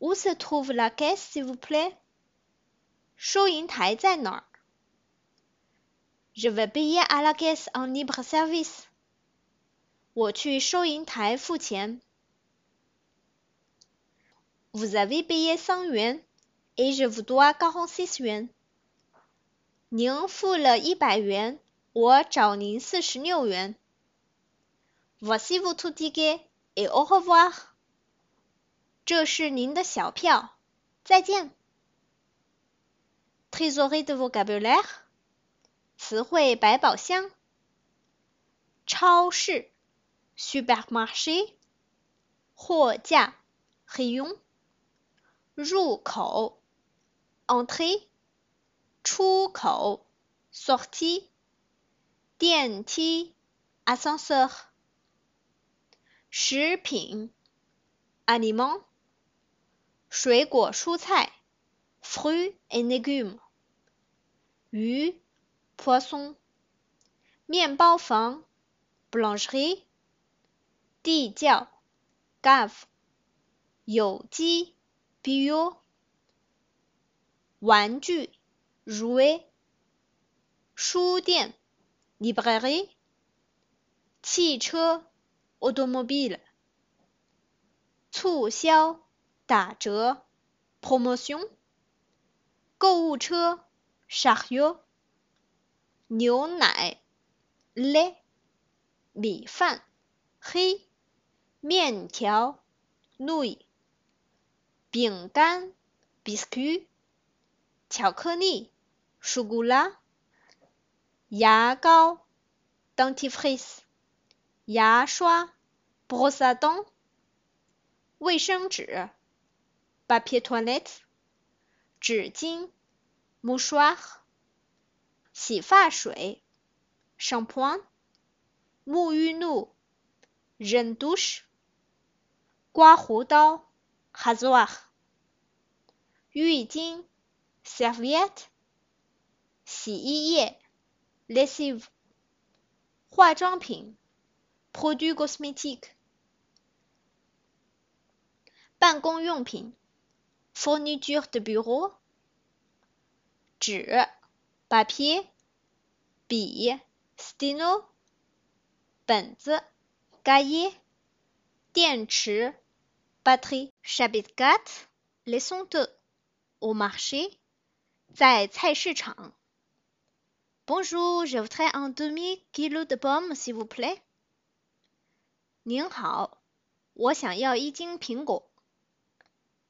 Où se trouve la caisse, s'il vous plaît? Je vais payer à la caisse en libre service. Vous avez payé 100 yuan et je vous dois 46 yuan. Voici votre ticket et au revoir. 这是您的小票，再见。Trésoré de v o c a b u l a i r e 词汇百宝箱。超市，supermarché，货架 r é g o n 入口，entrée，出口，sortie，电梯，ascenseur，食品，aliments。水果、蔬菜，fruit and a g u m e 鱼，poisson。面包房，boulangerie。地窖，gare。有机，bio。玩具，rue。书店，librairie。汽车，automobile。促销。打折，promotion，购物车，chaque，牛奶，le，米饭，he，面条，nui，饼干，biscuit，巧克力，chocolat，牙膏，dentifrice，牙刷，brosse dent，卫生纸 papier toilette, jeton, mouchoir, siphon, fichier, shampoing, mouillonneau, je ne douche, coir, roudon, rasoir, huilline, serviette, scier, lessive, 화장pines, produits cosmétiques, bains Fourniture de bureau. 纸 papier, 笔 stylo, 本子 cahier, 电池 batterie. Chapitre 4 Leçon 2 Au marché, 在菜市场 Bonjour, je voudrais un demi-kilo de pommes, s'il vous plaît. 您好，我想要一斤苹果。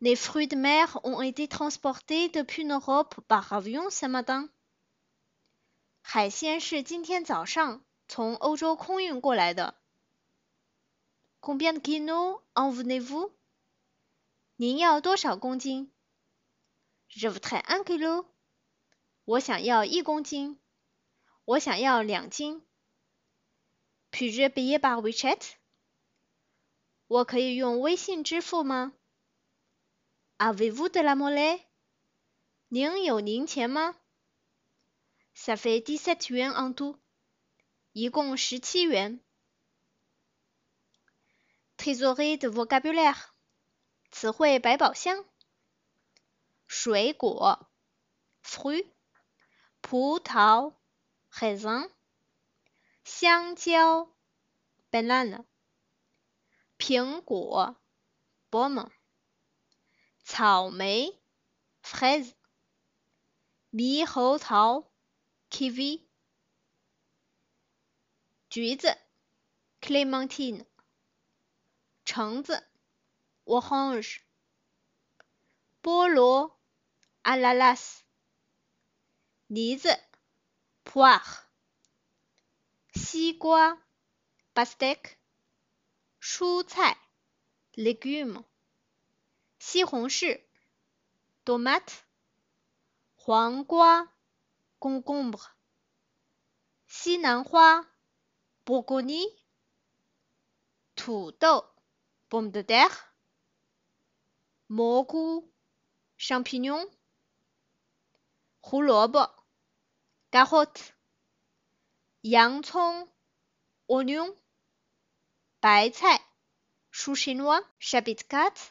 Les fruits de mer ont été transportés depuis l'Europe par avion ce matin. 海鲜是今天早上从欧洲空运过来的。Combien de kilos en venez Je voudrais un puis je payer par WeChat？我可以用微信支付吗？Avez-vous de la monnaie? N'y a-t-il pas? Ça fait 17 yuans en tout. Il y a 17 yuans. Trésorerie de vocabulaire. Ts'hui bai bao xiang. Fruits. Fruits. Po, tao, he zang. Gingembre. Ben 草莓，fraise，猕猴桃，kiwi，橘子，clémentine，橙子，orange，菠萝，a l a l a s 梨子，p o i r 西瓜，pastèque，蔬菜，l e g u m e s 西红柿 d o m a t e 黄瓜，congombre，西兰花 b r o c o n i 土豆 b o m t a t o e s 蘑菇，champignons，胡萝卜 g a r o t e 洋葱 o n i o n 白菜，chou c h i n o i s c h a b i t n o n s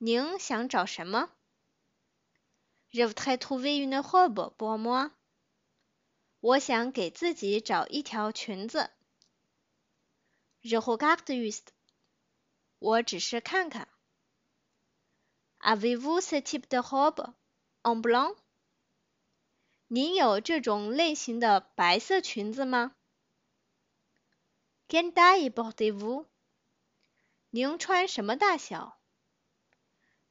您想找什么？Je veux trouver une robe, bonm? 我想给自己找一条裙子。Je e regarde juste. 我只是看看。Avez-vous c e t e type de robe, en blanc? 您有这种类型的白色裙子吗？Quelle taille portez-vous? 您穿什么大小？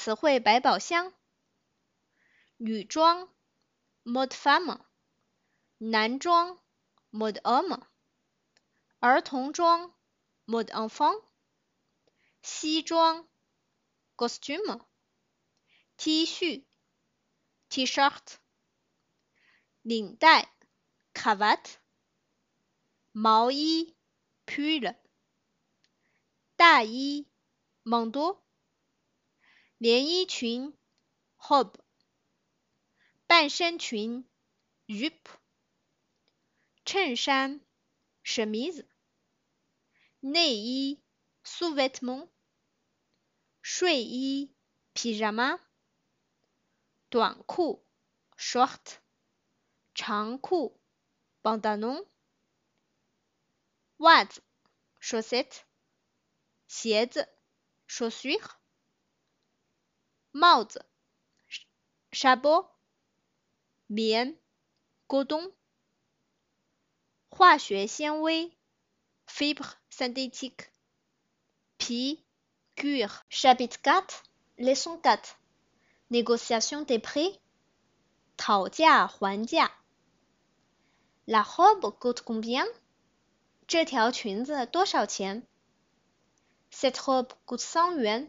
词汇百宝箱：女装 m o d f a m m e 男装 mode homme，儿童装 mode n f a n t 西装 costume，T 恤 t-shirt，领带 c a v a t 毛衣 puller，大衣 m a n d e 连衣裙 h o b 半身裙，ripe；衬衫 c h e m i s 内衣 s o u v e t e m e n t 睡衣，pyjama；短裤，short；长裤 b a n d a n o n 袜子 c h a u s s e t t e 鞋子，chaussures。帽子 c h a u e t t 棉，coton，化学纤维，fibres s y n t h é t i q u e 皮，cuir。Chapitre 4, leçon a 4, négociation des prix，讨价还价。La robe coûte combien？这条裙子多少钱？Cette robe coûte cent euros.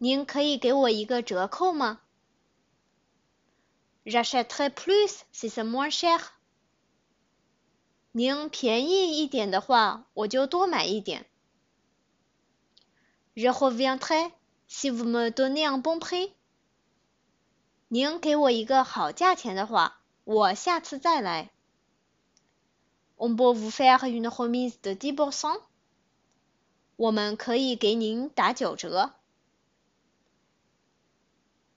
您可以给我一个折扣吗？Racheter plus c'est moins cher。您便宜一点的话，我就多买一点。Rouvrir? Si vous me donnez un bon prix，您给我一个好价钱的话，我下次再来。On peut vous faire une remise de dix o u r n 我们可以给您打九折。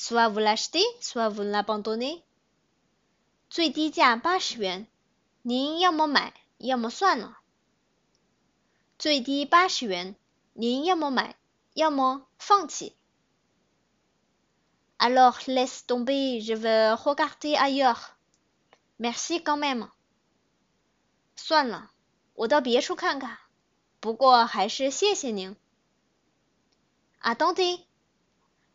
soit vous l'achetez, soit vous l'abandonnez. l'abandonnez. 最低价八十元，您要么买，要么算了。最低八十元，您要么买，要么放弃。Alors laisse tomber, je veux regarder ailleurs. Merci quand même. 算了，我到别处看看。不过还是谢谢您。Attendez,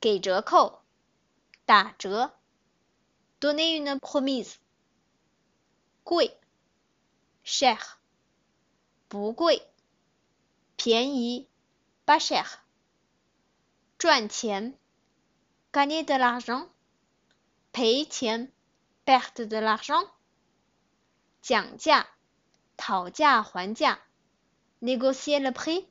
给折扣，打折。Donner une p r o m i s s e 贵，cher。不贵，便宜，pas cher。赚钱，gagner de l'argent。赔钱，perdre de l'argent。讲价，讨价还价，négocier le prix。